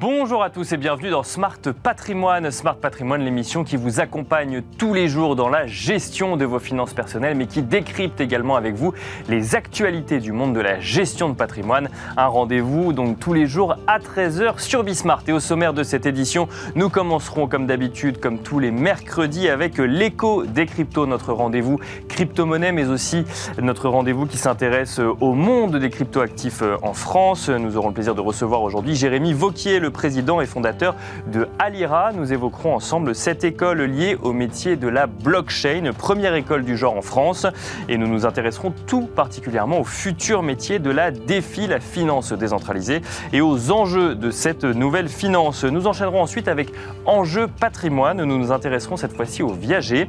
Bonjour à tous et bienvenue dans Smart Patrimoine. Smart Patrimoine, l'émission qui vous accompagne tous les jours dans la gestion de vos finances personnelles, mais qui décrypte également avec vous les actualités du monde de la gestion de patrimoine. Un rendez-vous donc tous les jours à 13h sur Bismart. Et au sommaire de cette édition, nous commencerons comme d'habitude, comme tous les mercredis, avec l'écho des cryptos, notre rendez-vous crypto-monnaie, mais aussi notre rendez-vous qui s'intéresse au monde des crypto-actifs en France. Nous aurons le plaisir de recevoir aujourd'hui Jérémy Vauquier, le président et fondateur de Alira. Nous évoquerons ensemble cette école liée au métier de la blockchain, première école du genre en France. Et nous nous intéresserons tout particulièrement au futur métier de la défi, la finance décentralisée, et aux enjeux de cette nouvelle finance. Nous enchaînerons ensuite avec Enjeux patrimoine. Nous nous intéresserons cette fois-ci aux viagers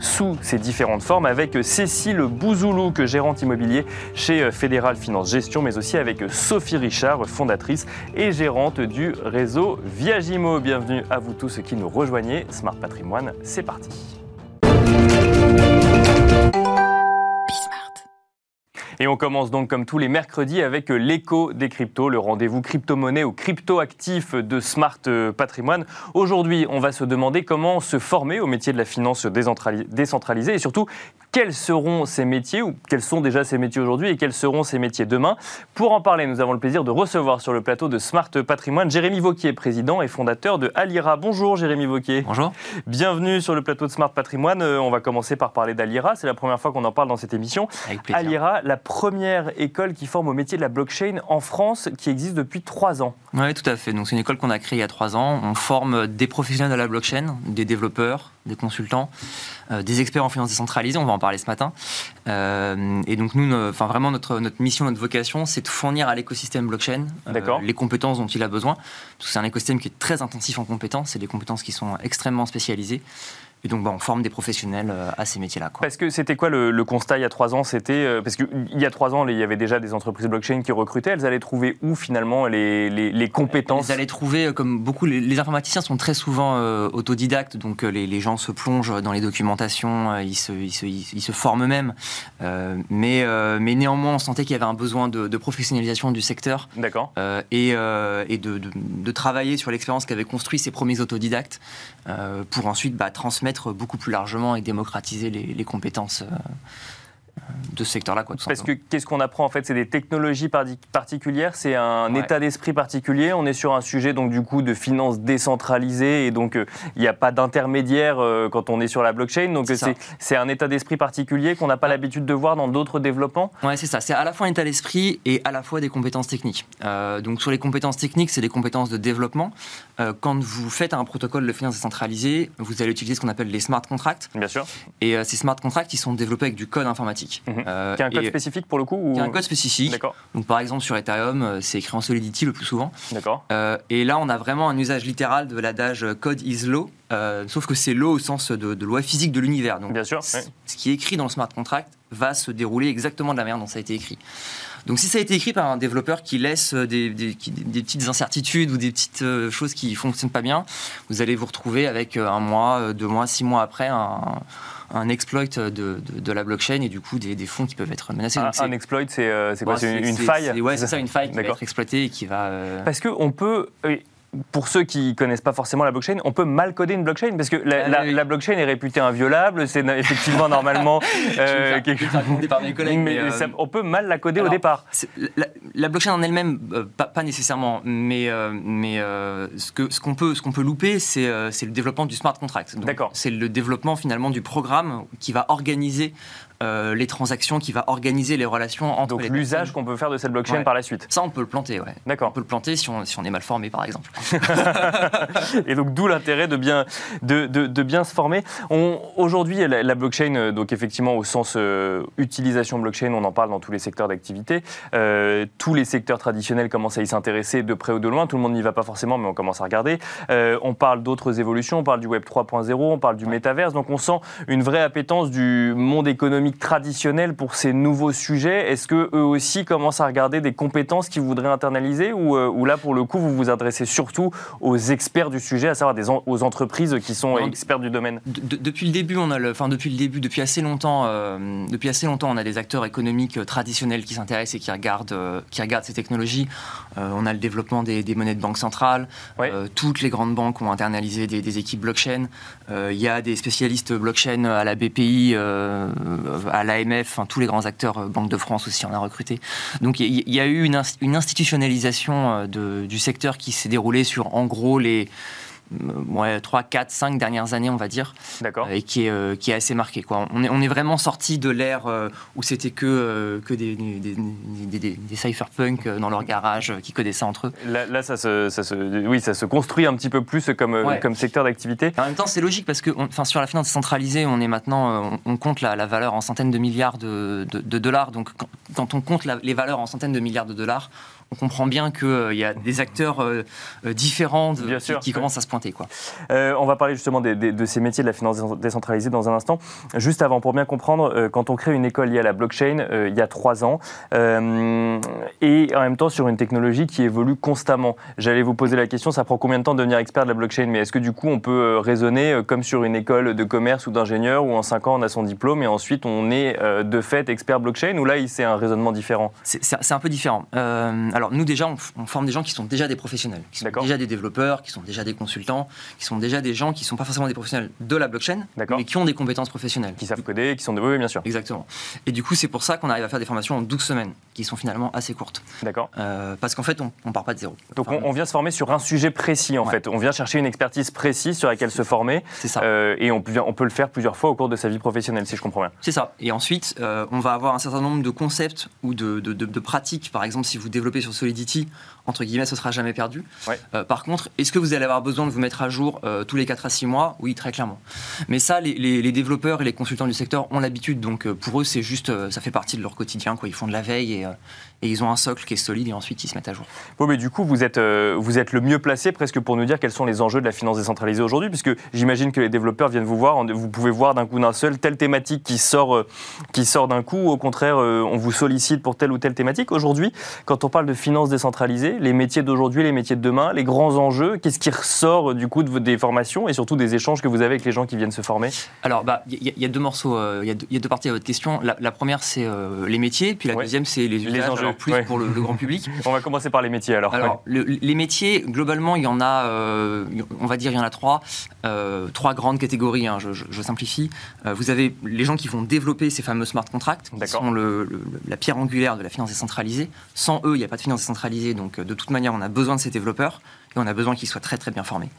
sous ces différentes formes avec Cécile Bouzoulou, gérante immobilier chez Fédéral Finance Gestion, mais aussi avec Sophie Richard, fondatrice et gérante du réseau Viagimo. Bienvenue à vous tous qui nous rejoignez. Smart Patrimoine, c'est parti. Et on commence donc comme tous les mercredis avec l'écho des cryptos, le rendez-vous crypto-monnaie ou crypto-actif de Smart Patrimoine. Aujourd'hui, on va se demander comment se former au métier de la finance décentralisée et surtout quels seront ces métiers, ou quels sont déjà ces métiers aujourd'hui et quels seront ces métiers demain. Pour en parler, nous avons le plaisir de recevoir sur le plateau de Smart Patrimoine Jérémy Vauquier, président et fondateur de Alira. Bonjour Jérémy Vauquier. Bonjour. Bienvenue sur le plateau de Smart Patrimoine. Euh, on va commencer par parler d'Alira. C'est la première fois qu'on en parle dans cette émission. Avec plaisir. Alira, la première école qui forme au métier de la blockchain en France, qui existe depuis trois ans. Oui, tout à fait. Donc c'est une école qu'on a créée il y a trois ans. On forme des professionnels de la blockchain, des développeurs, des consultants, euh, des experts en finance décentralisée. On va en parler ce matin. Euh, et donc nous, enfin vraiment notre notre mission, notre vocation, c'est de fournir à l'écosystème blockchain les compétences dont il a besoin. Parce que c'est un écosystème qui est très intensif en compétences. C'est des compétences qui sont extrêmement spécialisées. Et donc, bah, on forme des professionnels euh, à ces métiers-là. Parce que c'était quoi le, le constat il y a trois ans? C'était euh, parce qu'il y a trois ans, il y avait déjà des entreprises blockchain qui recrutaient. Elles allaient trouver où finalement les, les- les compétences? Vous allez trouver, euh, comme beaucoup, les, les informaticiens sont très souvent euh, autodidactes, donc les, les gens se plongent dans les documentations, ils, se, ils, se, ils, ils se forment eux-mêmes. Euh, mais, mais néanmoins, on sentait qu'il y avait un besoin de, de professionnalisation du secteur D'accord. et, et de, de- de travailler sur l'expérience qu'avaient construit ces premiers autodidactes pour ensuite bah, transmettre beaucoup plus largement et démocratiser les, compétences euh, de ce secteur-là. Parce que qu'est-ce qu'on apprend en fait C'est des technologies particulières, c'est un Ouais. état d'esprit particulier. On est sur un sujet donc du coup de finances décentralisées et donc euh, il n'y a pas d'intermédiaire euh, quand on est sur la blockchain. Donc C'est un état d'esprit particulier qu'on n'a pas l'habitude de voir dans d'autres développements. Ouais, c'est ça. C'est à la fois un état d'esprit et à la fois des compétences techniques. Euh, donc sur les compétences techniques, c'est des compétences de développement. Quand vous faites un protocole de finance décentralisée, vous allez utiliser ce qu'on appelle les smart contracts. Bien sûr. Et ces smart contracts, ils sont développés avec du code informatique. Mhm. Euh, Qui a un code et- spécifique pour le coup ou... qui a un code spécifique. Donc par exemple sur Ethereum, euh, c'est écrit en Solidity le plus souvent. D'accord. Euh, et là, on a vraiment un usage littéral de l'adage code is law, euh, sauf que c'est law au sens de, de loi physique de l'univers. Donc Bien sûr. ce qui est écrit dans le smart contract va se dérouler exactement de la manière dont ça a été écrit. Donc si ça a été écrit par un développeur qui laisse des, des- qui- des petites incertitudes ou des petites euh, choses qui fonctionnent pas bien, vous allez vous retrouver avec euh, un mois, euh, deux mois, six mois après un, un exploit de, de- de la blockchain et du coup des, des fonds qui peuvent être menacés. Un, Donc, c'est- un exploit, c'est euh, quoi? C'est une, faille? Ouais, c'est ça, une faille qui va être exploitée et qui va... euh, Parce qu'on peut, pour ceux qui connaissent pas forcément la blockchain, on peut mal coder une blockchain parce que la, Ah, la- oui. la blockchain est réputée inviolable, c'est effectivement normalement euh, quelque gronder par mes collègues, mais mais, euh, ça- on peut mal la coder au départ. La, la blockchain en elle-même, euh, pas, pas nécessairement, mais, euh, mais euh, ce que ce qu'on peut, ce qu'on peut louper, c'est euh, le développement du smart contract. D'accord. C'est le développement finalement du programme qui va organiser euh, les transactions, qui va organiser les relations entre Donc les l'usage qu'on peut faire de cette blockchain Ouais. par la suite. Ça, on peut le planter, ouais. On D'accord. peut le planter si on, si on est mal formé, par exemple. Et donc d'où l'intérêt de bien, de, de- de bien se former. On- Aujourd'hui, la, la blockchain, euh, donc effectivement au sens euh, utilisation blockchain, on en parle dans tous les secteurs d'activité. Euh, tous les secteurs traditionnels commencent à y s'intéresser de près ou de loin. Tout le monde n'y va pas forcément, mais on commence à regarder. On parle d'autres évolutions, on parle du Web 3.0, on parle du métaverse. Donc on sent une vraie appétence du monde économique traditionnel pour ces nouveaux sujets. Est-ce que eux aussi commencent à regarder des compétences qu'ils voudraient internaliser ou, euh, ou là, pour le coup, vous vous adressez surtout aux experts du sujet, à savoir des aux entreprises qui sont experts du domaine? Depuis le début, on a le, enfin depuis le début, depuis assez longtemps, euh, depuis assez longtemps, on a des acteurs économiques traditionnels qui s'intéressent et qui regardent, qui regardent ces technologies. on a le développement des, monnaies de banque centrale. toutes les grandes banques ont internalisé des, des équipes blockchain. Il y a des spécialistes blockchain à la BPI, à l'AMF, tous les grands acteurs, Banque de France aussi, on a recruté. Donc il y, a eu une, institutionnalisation de, du secteur qui s'est déroulée sur en gros les ouais, 3, 4, 5 dernières années, on va dire. D'accord. Et qui est, euh, qui est assez marqué. Quoi. On, est, on est vraiment sorti de l'ère euh, où c'était que, euh, que des, des, des, des, cypherpunks dans leur garage qui ça entre eux. Là, ça, se, ça, se, oui, ça se construit un petit peu plus comme, comme secteur d'activité. En même temps, c'est logique parce que enfin, sur la finance centralisée, on est maintenant, on, compte la, la, valeur en centaines de milliards de, de, dollars. Donc quand, on compte les valeurs en centaines de milliards de dollars, on comprend bien qu'il euh, y a des acteurs euh, euh, différents qui, commencent à se pointer. Quoi. on va parler justement de ces métiers de la finance décentralisée dans un instant. Juste avant, pour bien comprendre, quand on crée une école liée à la blockchain il y a trois ans, et en même temps sur une technologie qui évolue constamment, j'allais vous poser la question, ça prend combien de temps de devenir expert de la blockchain? Mais est-ce que du coup on peut raisonner comme sur une école de commerce ou d'ingénieur où en cinq ans on a son diplôme et ensuite on est de fait expert blockchain? Ou là c'est un raisonnement différent? C'est un peu différent alors nous déjà, on, forme des gens qui sont déjà des professionnels, qui sont déjà des développeurs, qui sont déjà des consultants, qui sont déjà des gens qui ne sont pas forcément des professionnels de la blockchain, mais qui ont des compétences professionnelles. Qui savent coder, qui sont. Oui, bien sûr. Exactement. Et du coup, c'est pour ça qu'on arrive à faire des formations en 12 semaines, qui sont finalement assez courtes. D'accord. Euh, parce qu'en fait, on ne part pas de zéro. Donc on, vient se former sur un sujet précis, en fait. On vient chercher une expertise précise sur laquelle se former. C'est ça. Euh, et on, on, peut le faire plusieurs fois au cours de sa vie professionnelle, si je comprends bien. C'est ça. Et ensuite, euh, on va avoir un certain nombre de concepts ou de, de, de pratiques. Par exemple, si vous développez sur Solidity, entre guillemets, ce sera jamais perdu. Euh, par contre, est-ce que vous allez avoir besoin de vous mettre à jour euh, tous les 4 à 6 mois? Oui, très clairement. Mais ça, les, développeurs et les consultants du secteur ont l'habitude, donc euh, pour eux, c'est juste, ça fait partie de leur quotidien. Quoi. Ils font de la veille et, et, ils ont un socle qui est solide et ensuite ils se mettent à jour. Bon, mais du coup, vous êtes, vous êtes le mieux placé presque pour nous dire quels sont les enjeux de la finance décentralisée aujourd'hui, puisque j'imagine que les développeurs viennent vous voir, vous pouvez voir d'un coup d'un seul telle thématique qui sort, qui sort d'un coup, ou au contraire, on vous sollicite pour telle ou telle thématique. Aujourd'hui, quand on parle de finance décentralisée, les métiers d'aujourd'hui, les métiers de demain, les grands enjeux Qu'est-ce qui ressort du coup de, des formations et surtout des échanges que vous avez avec les gens qui viennent se former? Alors, il bah, y, a deux morceaux, euh, il y, a deux parties à votre question. La, première, c'est euh, les métiers, puis la deuxième, c'est les, les enjeux plus pour le, grand public. On va commencer par les métiers alors. Alors, les métiers, globalement, il y en a, euh, on va dire, il y en a trois, trois grandes catégories. Hein, je, simplifie. vous avez les gens qui vont développer ces fameux smart contracts, qui sont le, la pierre angulaire de la finance décentralisée. Sans eux, il n'y a pas de finance décentralisée, donc de toute manière, on a besoin de ces développeurs et on a besoin qu'ils soient très très bien formés.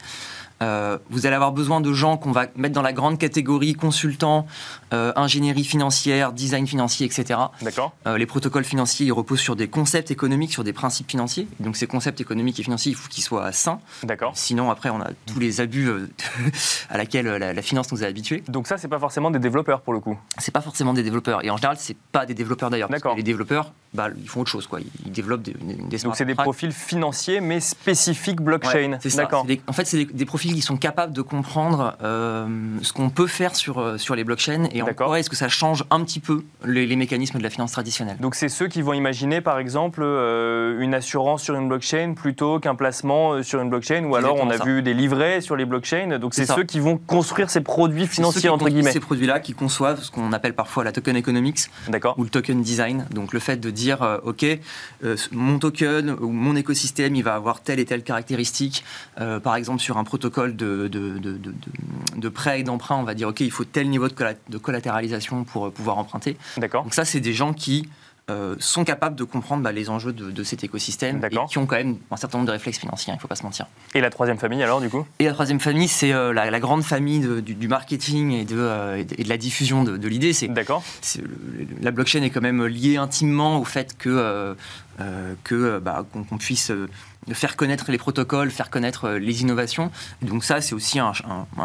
Euh, vous allez avoir besoin de gens qu'on va mettre dans la grande catégorie consultants, euh, ingénierie financière, design financier, etc. D'accord. Euh, les protocoles financiers, ils reposent sur des concepts économiques, sur des principes financiers. Donc ces concepts économiques et financiers, il faut qu'ils soient sains. D'accord. Sinon, après, on a tous les abus à laquelle la, finance nous a habitués. Donc ça, c'est pas forcément des développeurs pour le coup. C'est pas forcément des développeurs. Et en général, c'est pas des développeurs d'ailleurs. D'accord. Les développeurs, bah, ils font autre chose, quoi. Ils développent des, des Donc c'est des profils financiers, mais spécifiques blockchain. c'est D'accord. En fait, c'est des, des profils qui sont capables de comprendre euh, ce qu'on peut faire sur, euh, sur les blockchains et en quoi est-ce que ça change un petit peu les, mécanismes de la finance traditionnelle? Donc c'est ceux qui vont imaginer par exemple euh, une assurance sur une blockchain plutôt qu'un placement sur une blockchain ou alors on a vu des livrets sur les blockchains. Donc c'est ceux qui vont construire ces produits financiers entre guillemets. Ces produits-là qui conçoivent ce qu'on appelle parfois la token economics ou le token design. Donc le fait de dire ok mon token ou mon écosystème il va avoir telle et telle caractéristique par exemple sur un protocole de de, de, prêt et d'emprunt, on va dire, OK, il faut tel niveau de, collatéralisation pour euh, pouvoir emprunter. D'accord. Donc ça, c'est des gens qui euh, sont capables de comprendre bah, les enjeux de, cet écosystème et qui ont quand même un certain nombre de réflexes financiers, il ne faut pas se mentir. Et la troisième famille alors du coup? Et la troisième famille, c'est euh, la, grande famille du, marketing et de, et de, la diffusion de, l'idée. D'accord. La blockchain est quand même liée intimement au fait que, que bah, qu'on puisse de faire connaître les protocoles, faire connaître euh, les innovations. donc ça, c'est aussi un,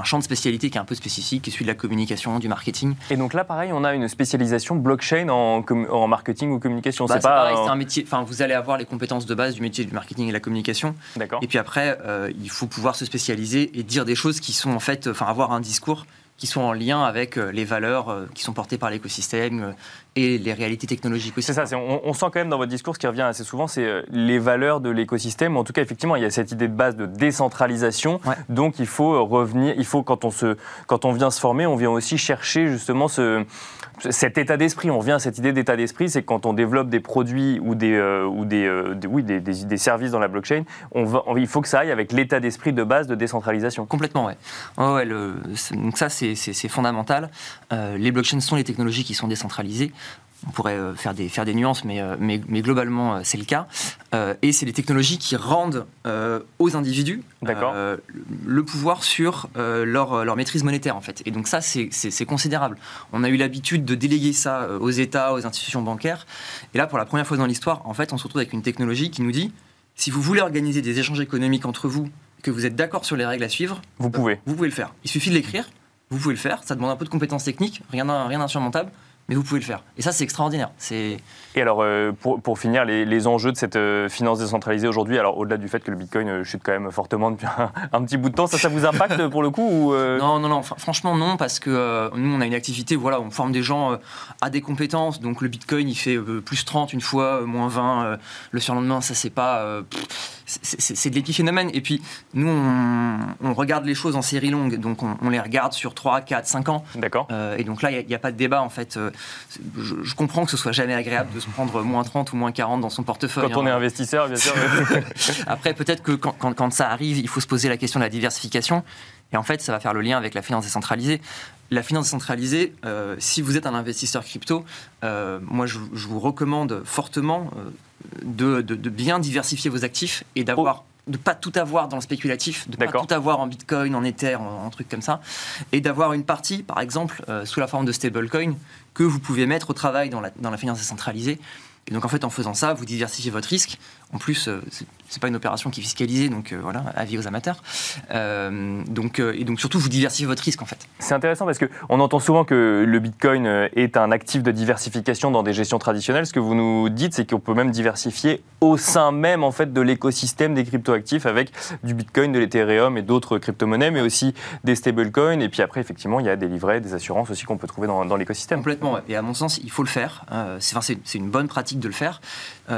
champ de spécialité qui est un peu spécifique, qui est celui de la communication, du marketing. Et donc là, pareil, on a une spécialisation blockchain en, en marketing ou communication. Bah, c'est pas pareil, c'est un métier. Enfin, vous allez avoir les compétences de base du métier du marketing et de la communication. D'accord. Et puis après, euh, il faut pouvoir se spécialiser et dire des choses qui sont en fait, enfin, avoir un discours qui sont en lien avec euh, les valeurs euh, qui sont portées par l'écosystème euh, et les réalités technologiques aussi. C'est ça, on, on, sent quand même dans votre discours ce qui revient assez souvent, c'est les valeurs de l'écosystème. En tout cas, effectivement, il y a cette idée de base de décentralisation. Ouais. Donc, il faut revenir, il faut quand on, se, quand on vient se former, on vient aussi chercher justement ce, cet état d'esprit. On revient à cette idée d'état d'esprit, c'est quand on développe des produits ou des, euh, ou des, euh, des- oui, des, des- des services dans la blockchain, on va, on- il faut que ça aille avec l'état d'esprit de base de décentralisation. Complètement, ouais. Le- donc ça, c'est fondamental. Euh, les blockchains sont les technologies qui sont décentralisées. On pourrait euh, faire des, faire des nuances, mais, euh, mais, mais globalement, euh, c'est le cas. Euh, et c'est les technologies qui rendent euh, aux individus euh, le pouvoir sur leur, leur maîtrise monétaire, en fait. Et donc ça, c'est- considérable. On a eu l'habitude de déléguer ça aux États, aux institutions bancaires. Et là, pour la première fois dans l'histoire, en fait, on se retrouve avec une technologie qui nous dit, si vous voulez organiser des échanges économiques entre vous, que vous êtes d'accord sur les règles à suivre, Vous pouvez. vous pouvez le faire. Il suffit de l'écrire, vous pouvez le faire. Ça demande un peu de compétences techniques, rien d'insurmontable, mais vous pouvez le faire. Et ça, c'est extraordinaire. Et alors, euh, pour, pour finir, les, les enjeux de cette euh, finance décentralisée aujourd'hui, alors au-delà du fait que le Bitcoin euh, chute quand même fortement depuis un, un petit bout de temps, ça, ça vous impacte pour le coup ou, non, non, non. fr- Franchement, non, parce que nous, on a une activité. Voilà, on forme des gens à des compétences. Donc, le Bitcoin, il fait plus 30 une fois, moins 20 euh, le surlendemain. Ça, c'est pas. pff, c'est- de l'épiphénomène. Et puis, nous, on, on regarde les choses en série longue. Donc, on, on les regarde sur 3, 4, 5 ans. D'accord. Euh, et donc là, il n'y a, pas de débat en fait. Euh, je, je comprends que ce soit jamais agréable de se prendre moins 30 ou moins 40 dans son portefeuille. Quand on est hein. investisseur, bien sûr. Après, peut-être que quand, quand- quand ça arrive, il faut se poser la question de la diversification. Et en fait, ça va faire le lien avec la finance décentralisée. La finance décentralisée, euh, si vous êtes un investisseur crypto, euh, moi je, je vous recommande fortement euh, de, de- de bien diversifier vos actifs et d'avoir. De pas tout avoir dans le spéculatif, de pas tout avoir en Bitcoin, en Ether, en, en trucs comme ça, et d'avoir une partie, par exemple, euh, sous la forme de stablecoin, que vous pouvez mettre au travail dans la, dans la finance décentralisée. Et donc en fait, en faisant ça, vous diversifiez votre risque. En plus, euh, c'est- pas une opération qui est fiscalisée, donc euh, voilà, avis aux amateurs. Euh, donc euh, et donc surtout, vous diversifiez votre risque en fait. C'est intéressant parce qu'on entend souvent que le Bitcoin est un actif de diversification dans des gestions traditionnelles. Ce que vous nous dites, c'est qu'on peut même diversifier au sein même en fait de l'écosystème des cryptoactifs avec du Bitcoin, de l'Ethereum et d'autres crypto-monnaies, mais aussi des stablecoins. Et puis après, effectivement, il y a des livrets, des assurances aussi qu'on peut trouver dans, dans l'écosystème. Complètement. ouais. Et à mon sens, il faut le faire. C'est, enfin, une bonne pratique de le faire.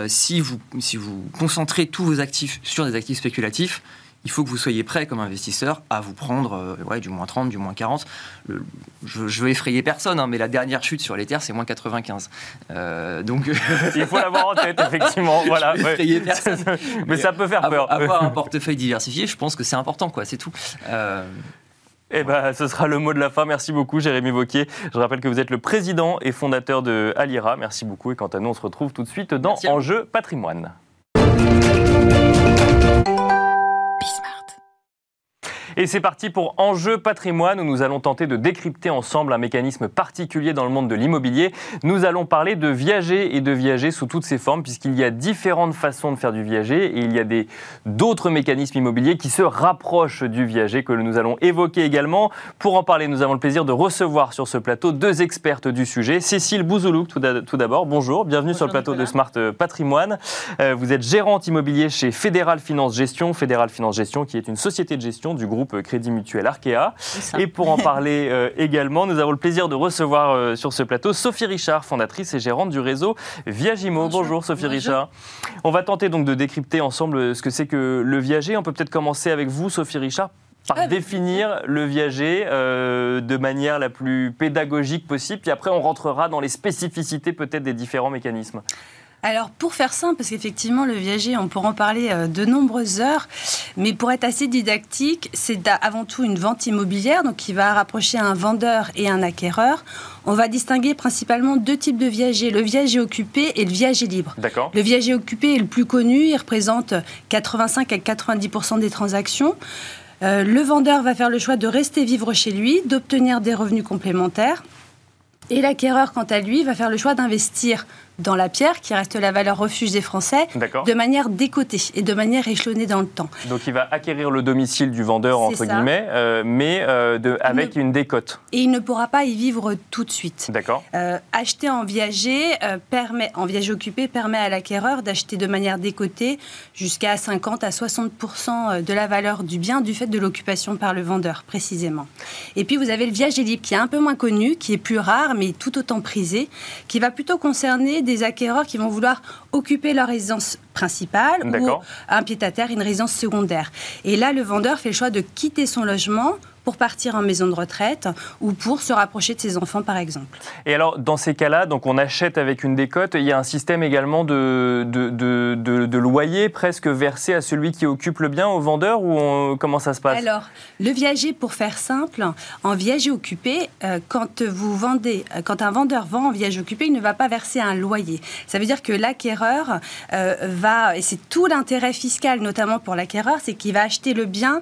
Si vous si vous concentrez tous vos actifs sur des actifs spéculatifs. Il faut que vous soyez prêt comme investisseur à vous prendre euh, ouais, du moins 30, du moins 40. Le- je, je veux effrayer personne, hein, mais la dernière chute sur l'Ether, c'est moins 95. Euh, donc, Il faut l'avoir en tête, effectivement. Voilà. Ouais. personne. Mais ça peut faire peur. avoir, un portefeuille diversifié, je pense que c'est important, quoi. C'est tout. Euh, Eh ben, ce sera le mot de la fin. Merci beaucoup, Jérémy Vauquier. Je rappelle que vous êtes le président et fondateur de Alira. Merci beaucoup. Et quant à nous, on se retrouve tout de suite dans. Enjeu patrimoine. Et c'est parti pour Enjeu patrimoine où nous allons tenter de décrypter ensemble un mécanisme particulier dans le monde de l'immobilier. Nous allons parler de viager et de viager sous toutes ses formes puisqu'il y a différentes façons de faire du viager et il y a des d'autres mécanismes immobiliers qui se rapprochent du viager que nous allons évoquer également. Pour en parler, nous avons le plaisir de recevoir sur ce plateau deux expertes du sujet. Cécile Bouzoulouk, tout d'a- tout d'abord, bonjour, bienvenue sur le plateau Nicolas. de Smart euh, Patrimoine. Euh, vous êtes gérante immobilier chez Fédéral Finance Gestion, Fédéral Finance Gestion qui est une société de gestion du groupe Crédit Mutuel Arkea. Et pour en parler euh, également, nous avons le plaisir de recevoir euh, sur ce plateau Sophie Richard, fondatrice et gérante du réseau Viagimo. Bonjour, Bonjour. Sophie Bonjour. Richard. On va tenter donc de décrypter ensemble ce que c'est que le viager. On peut peut-être commencer avec vous, Sophie Richard, par Ah, définir le viager euh, de manière la plus pédagogique possible. Puis après, on rentrera dans les spécificités peut-être des différents mécanismes. Alors, pour faire simple, parce qu'effectivement, le viager, on pourra en parler euh, de nombreuses heures, mais pour être assez didactique, c'est avant tout une vente immobilière, donc qui va rapprocher un vendeur et un acquéreur. On va distinguer principalement deux types de viager, le viager occupé et le viager libre. D'accord Le viager occupé est le plus connu, il représente 85 à 90 des transactions. Euh, le vendeur va faire le choix de rester vivre chez lui, d'obtenir des revenus complémentaires. Et l'acquéreur, quant à lui, va faire le choix d'investir dans la pierre, qui reste la valeur refuge des Français, de manière décotée et de manière échelonnée dans le temps. Donc il va acquérir le domicile du vendeur, entre guillemets, euh, mais euh, de, avec une décote. Et il ne pourra pas y vivre tout de suite. D'accord. Euh, acheter en viager, permet, en viager occupé permet à l'acquéreur d'acheter de manière décotée jusqu'à 50 à 60 de la valeur du bien du fait de l'occupation par le vendeur, précisément. Et puis vous avez le viager libre qui est un peu moins connu, qui est plus rare, mais tout autant prisé, qui va plutôt concerner des acquéreurs qui vont vouloir occuper leur résidence principale ou un pied-à-terre, une résidence secondaire. Et là, le vendeur fait le choix de quitter son logement pour partir en maison de retraite ou pour se rapprocher de ses enfants, par exemple. Et alors, dans ces cas-là, donc on achète avec une décote, il y a un système également de, de, de, loyer presque versé à celui qui occupe le bien, au vendeur, ou comment ça se passe? Alors, le viager, pour faire simple, en viager occupé, euh, quand vous vendez, euh, quand un vendeur vend en viager occupé, il ne va pas verser un loyer. Ça veut dire que l'acquéreur euh, va, et c'est tout l'intérêt fiscal, notamment pour l'acquéreur, c'est qu'il va acheter le bien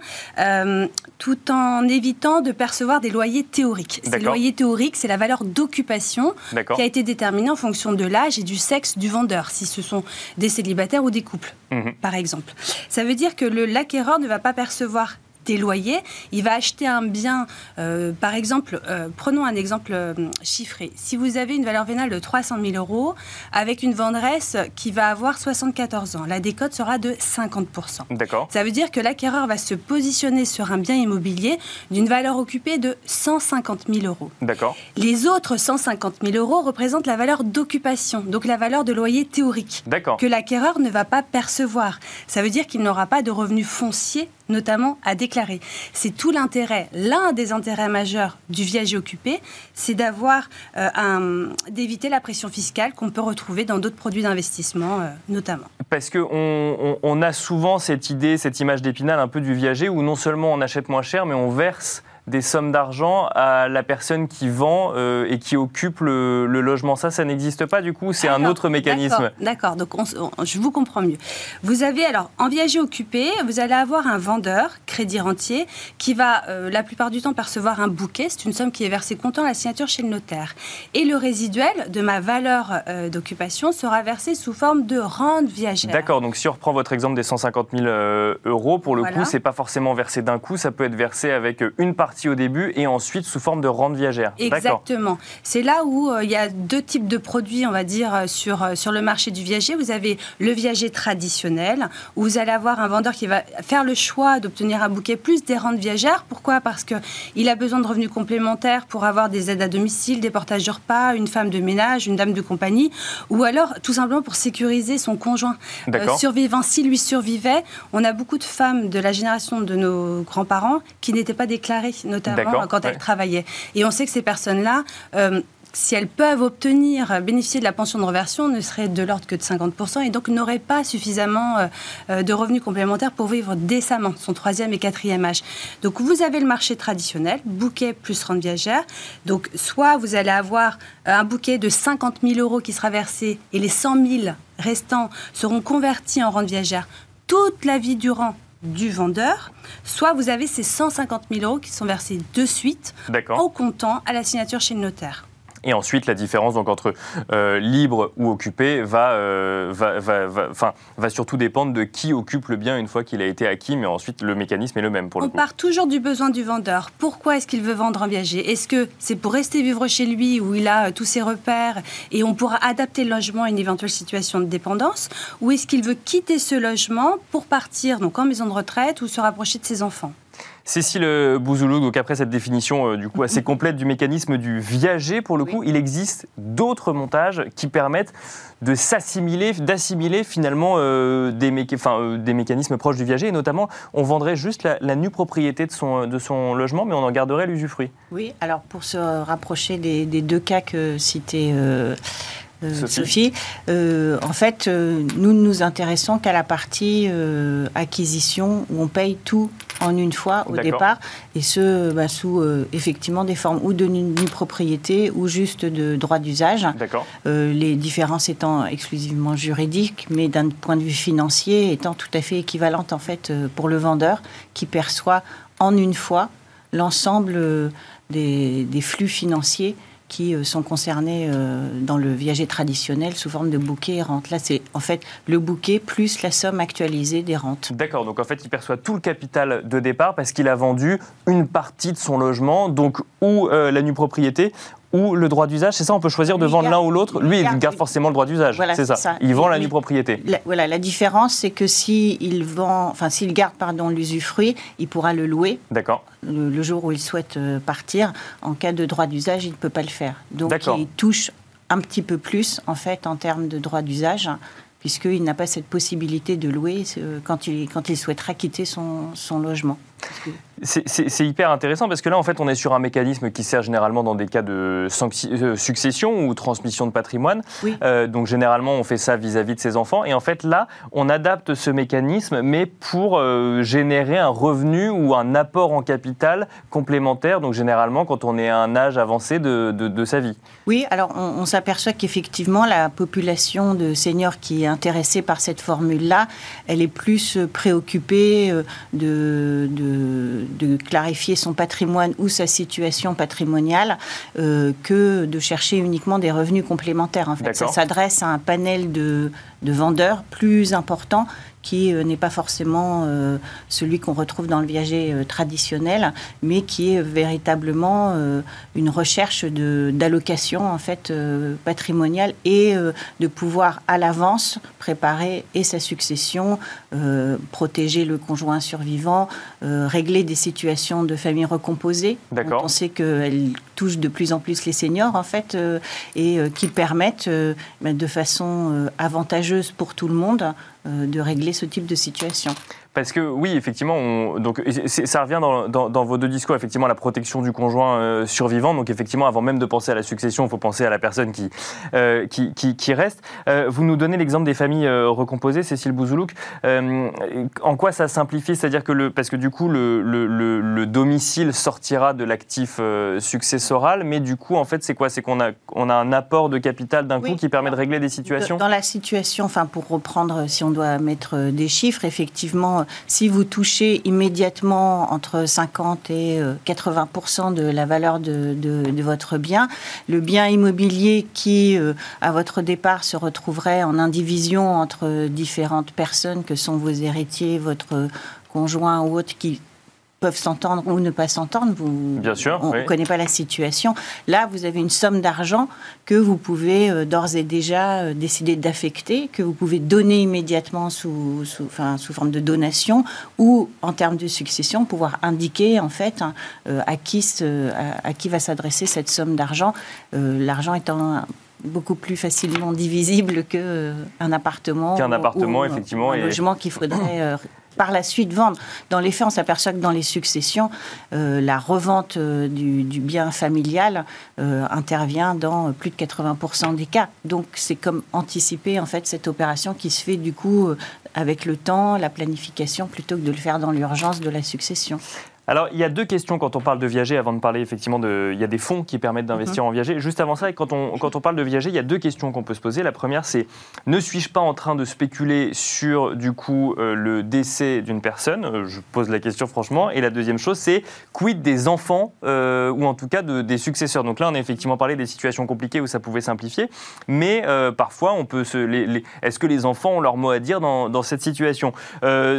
tout en évitant de percevoir des loyers théoriques. Ces loyers théoriques, c'est la valeur d'occupation qui a été déterminée en fonction de l'âge et du sexe du vendeur, si ce sont des célibataires ou des couples, mhm. par exemple. Ça veut dire que l'acquéreur ne va pas percevoir des loyers, il va acheter un bien, euh, par exemple, euh, prenons un exemple euh, chiffré. Si vous avez une valeur vénale de 300 000 euros avec une vendresse qui va avoir 74 ans, la décote sera de 50% D'accord. Ça veut dire que l'acquéreur va se positionner sur un bien immobilier d'une valeur occupée de 150 000 euros. D'accord. Les autres 150 000 euros représentent la valeur d'occupation, donc la valeur de loyer théorique, que l'acquéreur ne va pas percevoir. Ça veut dire qu'il n'aura pas de revenus fonciers notamment à déclarer. C'est tout l'intérêt, l'un des intérêts majeurs du viager occupé, c'est d'avoir euh, d'éviter la pression fiscale qu'on peut retrouver dans d'autres produits d'investissement, euh, notamment. Parce qu'on on a souvent cette idée, cette image d'épinal un peu du viager où non seulement on achète moins cher, mais on verse des sommes d'argent à la personne qui vend euh, et qui occupe le, logement. Ça, ça n'existe pas du coup C'est un autre mécanisme. D'accord, donc je vous comprends mieux. Vous avez alors en viager occupé, vous allez avoir un vendeur, crédit rentier, qui va euh, la plupart du temps percevoir un bouquet. C'est une somme qui est versée comptant la signature chez le notaire. Et le résiduel de ma valeur euh, d'occupation sera versé sous forme de rente viagère. D'accord, donc si on reprend votre exemple des 150 000 euros, pour le coup, c'est pas forcément versé d'un coup, ça peut être versé avec une partie au début et ensuite sous forme de rente viagère. Exactement. C'est là où euh, il y a deux types de produits, on va dire, euh, sur, euh, sur le marché du viager. Vous avez le viager traditionnel, où vous allez avoir un vendeur qui va faire le choix d'obtenir un bouquet plus des rentes viagères. Pourquoi? Parce qu'il a besoin de revenus complémentaires pour avoir des aides à domicile, des portages de repas, une femme de ménage, une dame de compagnie, ou alors tout simplement pour sécuriser son conjoint survivant. S'il lui survivait, on a beaucoup de femmes de la génération de nos grands-parents qui n'étaient pas déclarées notamment quand elles travaillaient. Et on sait que ces personnes-là, euh, si elles peuvent obtenir, bénéficier de la pension de reversion, ne serait de l'ordre que de 50% et donc n'auraient pas suffisamment euh, euh, de revenus complémentaires pour vivre décemment, son troisième et quatrième âge. Donc vous avez le marché traditionnel, bouquet plus rente viagère. Donc soit vous allez avoir un bouquet de 50 000 euros qui sera versé et les 100 000 restants seront convertis en rente viagère toute la vie durant du vendeur, soit vous avez ces 150 000 euros qui sont versés de suite au comptant à la signature chez le notaire. Et ensuite, la différence donc, entre euh, libre ou occupé va, euh, va, va, va, va, surtout dépendre de qui occupe le bien une fois qu'il a été acquis, mais ensuite le mécanisme est le même pour le coup. On part toujours du besoin du vendeur. Pourquoi est-ce qu'il veut vendre en viager? Est-ce que c'est pour rester vivre chez lui où il a euh, tous ses repères et on pourra adapter le logement à une éventuelle situation de dépendance? Ou est-ce qu'il veut quitter ce logement pour partir donc en maison de retraite ou se rapprocher de ses enfants? Cécile Bouzoulou, donc après cette définition euh, du coup assez complète du mécanisme du viager, pour le coup, il existe d'autres montages qui permettent de s'assimiler, d'assimiler finalement euh, des, euh, des, mécanismes proches du viager, et notamment on vendrait juste la, nue propriété de son, de son logement, mais on en garderait l'usufruit. Oui, alors pour se rapprocher des, deux cas que citait Sophie, en fait, nous ne nous intéressons qu'à la partie acquisition où on paye tout en une fois au départ, et ce, bah, sous euh, effectivement des formes ou de nue propriété ou juste de droit d'usage. Euh, les différences étant exclusivement juridiques, mais d'un point de vue financier étant tout à fait équivalentes en fait euh, pour le vendeur qui perçoit en une fois l'ensemble des, des, flux financiers qui sont concernés dans le viager traditionnel sous forme de bouquet et rente. Là, c'est en fait le bouquet plus la somme actualisée des rentes. D'accord, donc en fait, il perçoit tout le capital de départ parce qu'il a vendu une partie de son logement, donc ou la nue propriété ou le droit d'usage C'est ça, on peut choisir de vendre l'un ou l'autre Lui, il garde, forcément le droit d'usage. c'est ça. Il vend la nue propriété. voilà, la différence, c'est que s'il vend, enfin s'il garde pardon l'usufruit, il pourra le louer. D'accord. Le, jour où il souhaite euh, partir, en cas de droit d'usage, il ne peut pas le faire. Donc il touche un petit peu plus en fait en termes de droit d'usage puisqu'il n'a pas cette possibilité de louer euh, quand il, quand il souhaitera quitter son, son logement. C'est hyper intéressant parce que là, en fait, on est sur un mécanisme qui sert généralement dans des cas de euh, succession ou transmission de patrimoine. Euh, donc, généralement, on fait ça vis-à-vis de ses enfants. Et en fait, là, on adapte ce mécanisme, mais pour euh, générer un revenu ou un apport en capital complémentaire. Donc, généralement, quand on est à un âge avancé de, de, sa vie. Oui, alors on, s'aperçoit qu'effectivement, la population de seniors qui est intéressée par cette formule-là, elle est plus préoccupée de, de de, clarifier son patrimoine ou sa situation patrimoniale euh, que de chercher uniquement des revenus complémentaires. En fait. Ça s'adresse à un panel de, de vendeurs plus important qui euh, n'est pas forcément euh, celui qu'on retrouve dans le viager euh, traditionnel, mais qui est véritablement une recherche d'allocation en fait patrimoniale et de pouvoir à l'avance préparer et sa succession, protéger le conjoint survivant, régler des situations de famille recomposée. On sait qu'elles touchent de plus en plus les seniors en fait et qui permettent de façon avantageuse pour tout le monde de régler ce type de situation. Parce que oui, effectivement, donc ça revient dans, vos deux discours, effectivement, la protection du conjoint euh, survivant. Donc effectivement, avant même de penser à la succession, il faut penser à la personne qui, euh, qui, qui, reste. Euh, vous nous donnez l'exemple des familles recomposées, Cécile Bouzoulouk. en quoi ça simplifie? C'est-à-dire que le, parce que du coup, le, le, le domicile sortira de l'actif successoral, mais du coup, en fait, c'est quoi? C'est qu'on a, on a un apport de capital d'un coup qui permet de régler des situations? Dans la situation, enfin, pour reprendre, si on doit mettre des chiffres, effectivement si vous touchez immédiatement entre 50 et 80% euh, de la valeur de, votre bien, le bien immobilier qui, euh, à votre départ, se retrouverait en indivision entre différentes personnes que sont vos héritiers, votre conjoint ou autre qui peuvent s'entendre ou ne pas s'entendre. Vous, Bien sûr. On ne connaît pas la situation. Là, vous avez une somme d'argent que vous pouvez euh, d'ores et déjà euh, décider d'affecter, que vous pouvez donner immédiatement sous, sous, enfin, sous forme de donation ou en termes de succession, pouvoir indiquer en fait hein, euh, à, qui à, qui va s'adresser cette somme d'argent. L'argent étant beaucoup plus facilement divisible qu'un appartement. Qu'un appartement, effectivement. Un logement qu'il faudrait par la suite vendre. Dans les faits, on s'aperçoit que dans les successions, euh, la revente euh, du, bien familial euh, intervient dans plus de 80% des cas. Donc c'est comme anticiper en fait cette opération qui se fait du coup avec le temps, la planification, plutôt que de le faire dans l'urgence de la succession. Alors, il y a deux questions quand on parle de viager, avant de parler effectivement de. Il y a des fonds qui permettent d'investir mhm. en viager. Juste avant ça, quand on, quand on parle de viager, il y a deux questions qu'on peut se poser. La première, c'est ne suis-je pas en train de spéculer sur, du coup, euh, le décès d'une personne? Euh, Je pose la question franchement. Et la deuxième chose, c'est quid des enfants, euh, ou en tout cas de, des successeurs? Donc là, on a effectivement parlé des situations compliquées où ça pouvait simplifier. Mais parfois, on peut se. Les, Est-ce que les enfants ont leur mot à dire dans, dans cette situation?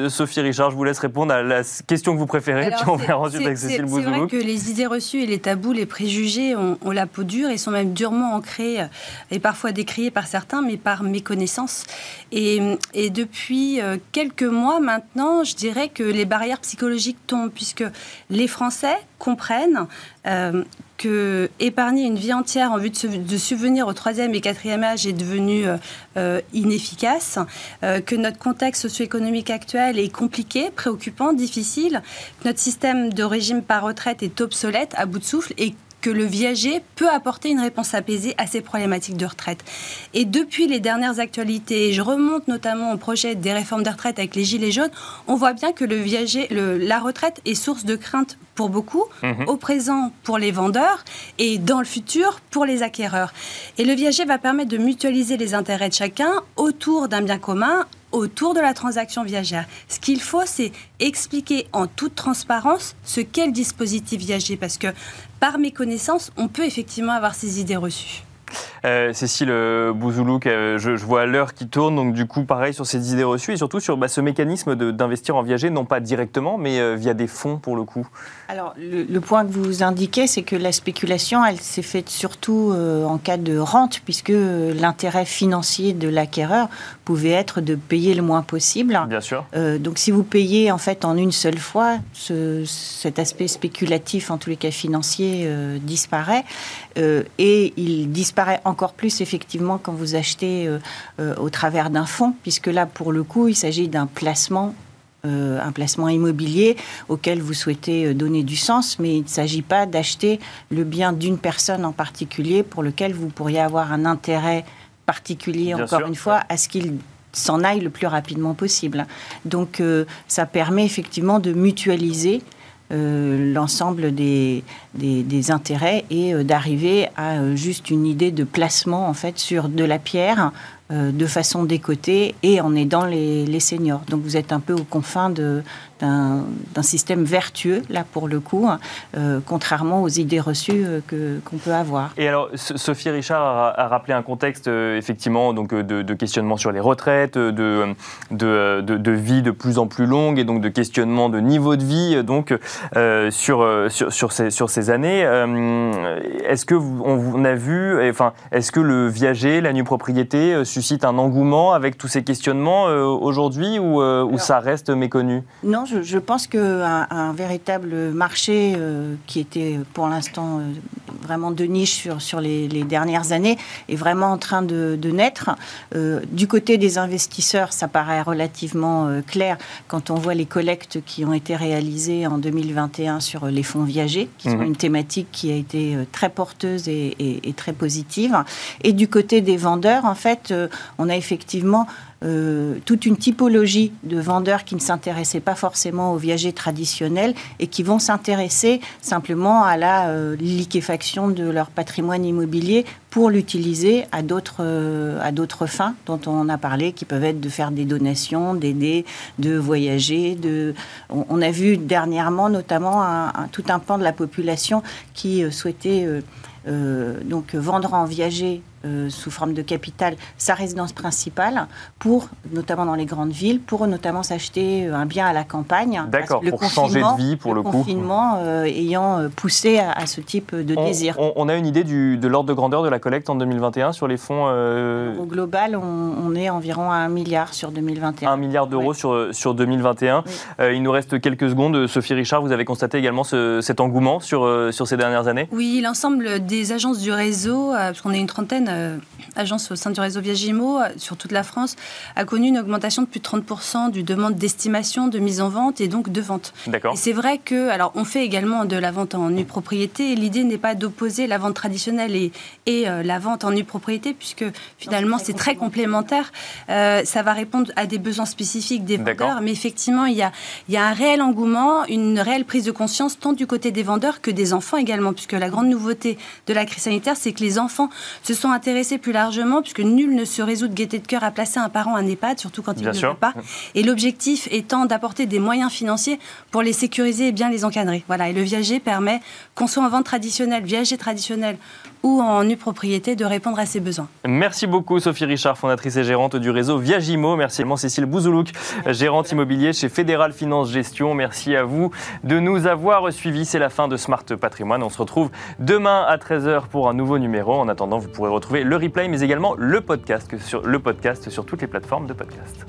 Sophie Richard, je vous laisse répondre à la question que vous préférez. C'est vrai que les idées reçues et les tabous, les préjugés ont, la peau dure et sont même durement ancrés euh, et parfois décriés par certains, mais par méconnaissance. Et, et depuis euh, quelques mois maintenant, je dirais que les barrières psychologiques tombent puisque les Français comprennent euh, que épargner une vie entière en vue de, subvenir au troisième et quatrième âge est devenu euh, euh, inefficace, que notre contexte socio-économique actuel est compliqué, préoccupant, difficile, que notre système de régime par retraite est obsolète, à bout de souffle, et que le viager peut apporter une réponse apaisée à ces problématiques de retraite. Et depuis les dernières actualités, je remonte notamment au projet des réformes de retraite avec les Gilets jaunes, on voit bien que le viager, la retraite est source de crainte pour beaucoup, mhm. au présent pour les vendeurs et dans le futur pour les acquéreurs. Et le viager va permettre de mutualiser les intérêts de chacun autour d'un bien commun autour de la transaction viagère. Ce qu'il faut, c'est expliquer en toute transparence ce qu'est le dispositif viager, parce que par méconnaissance, on peut effectivement avoir ces idées reçues. Euh, Cécile euh, Bouzoulouk, euh, je, vois l'heure qui tourne, donc du coup, pareil sur ces idées reçues et surtout sur bah, ce mécanisme d'investir en viager, non pas directement, mais via des fonds pour le coup. Alors, le, point que vous indiquez, c'est que la spéculation, elle s'est faite surtout en cas de rente, puisque l'intérêt financier de l'acquéreur pouvait être de payer le moins possible. Bien sûr. donc, si vous payez en fait en une seule fois, cet aspect spéculatif, en tous les cas financier, disparaît. et il disparaît encore plus effectivement quand vous achetez euh, euh, au travers d'un fonds, puisque là, pour le coup, il s'agit d'un placement euh, un placement immobilier auquel vous souhaitez donner du sens, mais il ne s'agit pas d'acheter le bien d'une personne en particulier pour lequel vous pourriez avoir un intérêt particulier, encore une fois, à ce qu'il s'en aille le plus rapidement possible. Donc ça permet effectivement de mutualiser l'ensemble des, des, intérêts et euh, d'arriver à euh, juste une idée de placement en fait sur de la pierre de façon décotée et en aidant les, les seniors. Donc vous êtes un peu aux confins de, d'un système vertueux, là pour le coup, euh, contrairement aux idées reçues euh, que, qu'on peut avoir. Et alors, Sophie Richard a, rappelé un contexte, euh, effectivement, donc, de, questionnement sur les retraites, de, de, de, vie de plus en plus longue et donc de questionnement de niveau de vie donc, sur, sur, sur, ces, sur ces années. est-ce que vous, on, a vu, enfin, est-ce que le viager, la nue propriété, suscite un engouement avec tous ces questionnements aujourd'hui ou, ou ça reste méconnu? Non, je, pense qu'un un véritable marché euh, qui était pour l'instant euh, vraiment de niche sur, sur les, dernières années est vraiment en train de, naître. Euh, du côté des investisseurs, ça paraît relativement clair quand on voit les collectes qui ont été réalisées en 2021 sur les fonds viagers, qui sont mhm. une thématique qui a été très porteuse et, et très positive. Et du côté des vendeurs, en fait, on a effectivement euh, toute une typologie de vendeurs qui ne s'intéressaient pas forcément aux viagers traditionnels et qui vont s'intéresser simplement à la euh, liquéfaction de leur patrimoine immobilier pour l'utiliser à d'autres euh, à d'autres fins dont on a parlé, qui peuvent être de faire des donations, d'aider, de voyager. On, a vu dernièrement notamment tout un pan de la population qui souhaitait donc vendre en viager euh, sous forme de capital sa résidence principale pour, notamment dans les grandes villes, pour notamment s'acheter euh, un bien à la campagne. D'accord, pour changer de vie pour le, le confinement euh, ayant poussé à, ce type de désir. On, a une idée du, de l'ordre de grandeur de la collecte en 2021 sur les fonds Au global, on, est environ à un milliard sur 2021. Un milliard d'euros sur, sur 2021. il nous reste quelques secondes. Sophie Richard, vous avez constaté également cet engouement sur, sur ces dernières années? Oui, l'ensemble des agences du réseau, parce qu'on est une trentaine, euh, agence au sein du réseau Viagimo, euh, sur toute la France, a connu une augmentation de plus de 30% du demande d'estimation, de mise en vente et donc de vente. D'accord. Et c'est vrai que, alors on fait également de la vente en nue propriété. L'idée n'est pas d'opposer la vente traditionnelle et, et euh, la vente en nue propriété, puisque finalement c'est très complémentaire. ça va répondre à des besoins spécifiques des vendeurs, mais effectivement il y, a, il y a un réel engouement, une réelle prise de conscience tant du côté des vendeurs que des enfants également, puisque la grande nouveauté de la crise sanitaire, c'est que les enfants se sont intéressés plus largement, puisque nul ne se résout de gaieté de cœur à placer un parent à un EHPAD, surtout quand il ne veut pas. Et l'objectif étant d'apporter des moyens financiers pour les sécuriser et bien les encadrer. Voilà. Et le viager permet, qu'on soit en vente traditionnelle, viager traditionnel ou en nue propriété, de répondre à ces besoins. Merci beaucoup Sophie Richard, fondatrice et gérante du réseau Viagimo. Merci également Cécile Bouzoulouk, gérante immobilier chez Fédéral Finance Gestion. Merci à vous de nous avoir suivis. C'est la fin de Smart Patrimoine. On se retrouve demain à 13h pour un nouveau numéro. En attendant, vous pourrez retrouver le replay, mais également le podcast sur, le podcast sur toutes les plateformes de podcast.